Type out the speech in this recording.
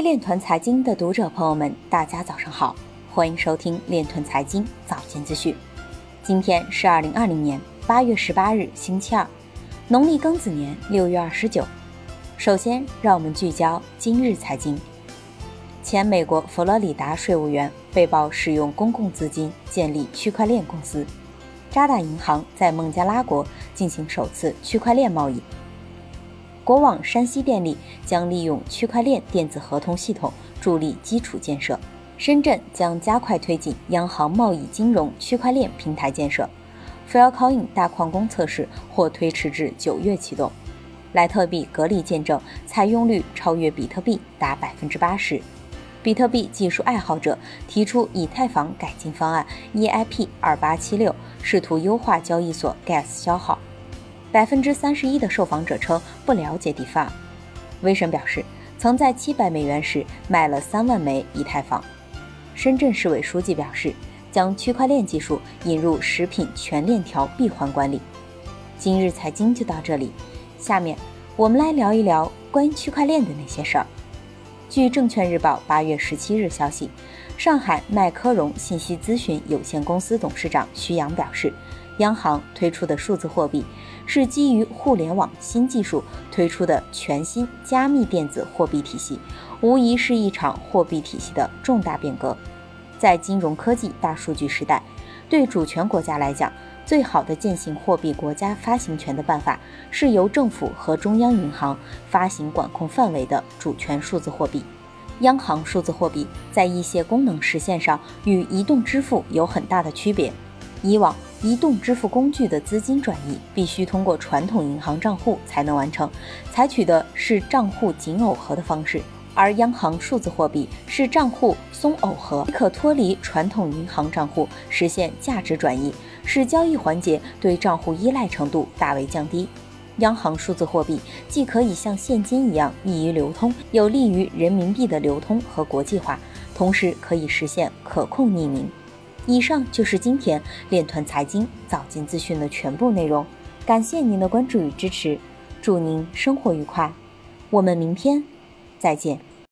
链团财经的读者朋友们，大家早上好，欢迎收听链团财经早间资讯。今天是二零二零年八月十八日，星期二，农历庚子年六月二十九。首先，让我们聚焦今日财经。前美国佛罗里达税务员被曝使用公共资金建立区块链公司。渣打银行在孟加拉国进行首次区块链贸易。国网山西电力将利用区块链电子合同系统助力基础建设。深圳将加快推进央行贸易金融区块链平台建设。Filecoin 大矿工测试或推迟至九月启动。莱特币格力见证采用率超越比特币达百分之八十。比特币技术爱好者提出以太坊改进方案 EIP 二八七六，试图优化交易所 Gas 消耗。百分之三十一的受访者称不了解 DeFi。威神表示，曾在七百美元时卖了三万枚以太坊。深圳市委书记表示，将区块链技术引入食品全链条闭环管理。今日财经就到这里，下面我们来聊一聊关于区块链的那些事儿。据证券日报八月十七日消息，上海麦科融信息咨询有限公司董事长徐阳表示，央行推出的数字货币是基于互联网新技术推出的全新加密电子货币体系，无疑是一场货币体系的重大变革。在金融科技大数据时代，对主权国家来讲，最好的践行货币国家发行权的办法，是由政府和中央银行发行管控范围的主权数字货币。央行数字货币在一些功能实现上与移动支付有很大的区别。以往，移动支付工具的资金转移必须通过传统银行账户才能完成，采取的是账户紧耦合的方式。而央行数字货币是账户松耦合，可脱离传统银行账户，实现价值转移，使交易环节对账户依赖程度大为降低。央行数字货币既可以像现金一样易于流通，有利于人民币的流通和国际化，同时可以实现可控匿名。以上就是今天链团财经早间资讯的全部内容，感谢您的关注与支持，祝您生活愉快，我们明天。再见。